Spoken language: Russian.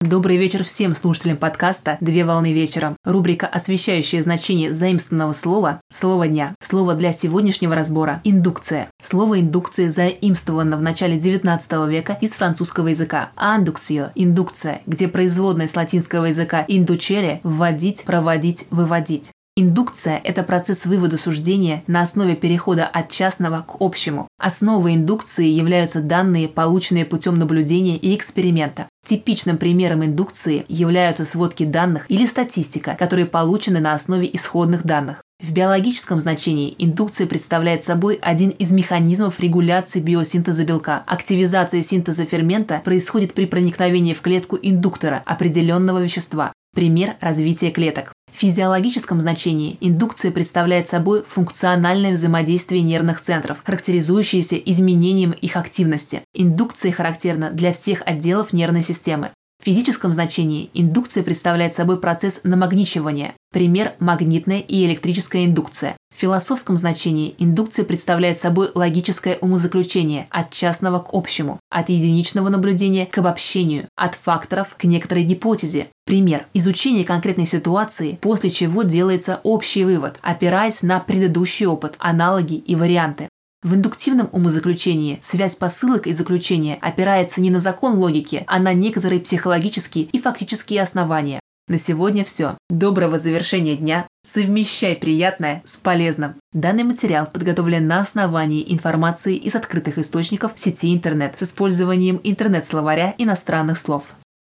Добрый вечер всем слушателям подкаста «Две волны вечером». Рубрика, освещающая значение заимствованного слова «Слово дня». Слово для сегодняшнего разбора – индукция. Слово индукция заимствовано в начале 19 века из французского языка. Андуксио – индукция, где производная с латинского языка индучере – вводить, проводить, выводить. Индукция – это процесс вывода суждения на основе перехода от частного к общему. Основой индукции являются данные, полученные путем наблюдения и эксперимента. Типичным примером индукции являются сводки данных или статистика, которые получены на основе исходных данных. В биологическом значении индукция представляет собой один из механизмов регуляции биосинтеза белка. Активизация синтеза фермента происходит при проникновении в клетку индуктора определенного вещества. Пример развития клеток. Физиологическом значении индукция представляет собой функциональное взаимодействие нервных центров, характеризующееся изменением их активности. Индукция характерна для всех отделов нервной системы. В физическом значении индукция представляет собой процесс намагничивания. Пример – магнитная и электрическая индукция. В философском значении индукция представляет собой логическое умозаключение от частного к общему, от единичного наблюдения к обобщению, от факторов к некоторой гипотезе. Пример – изучение конкретной ситуации, после чего делается общий вывод, опираясь на предыдущий опыт, аналоги и варианты. В индуктивном умозаключении связь посылок и заключения опирается не на закон логики, а на некоторые психологические и фактические основания. На сегодня все. Доброго завершения дня. Совмещай приятное с полезным. Данный материал подготовлен на основании информации из открытых источников сети интернет с использованием интернет-словаря иностранных слов.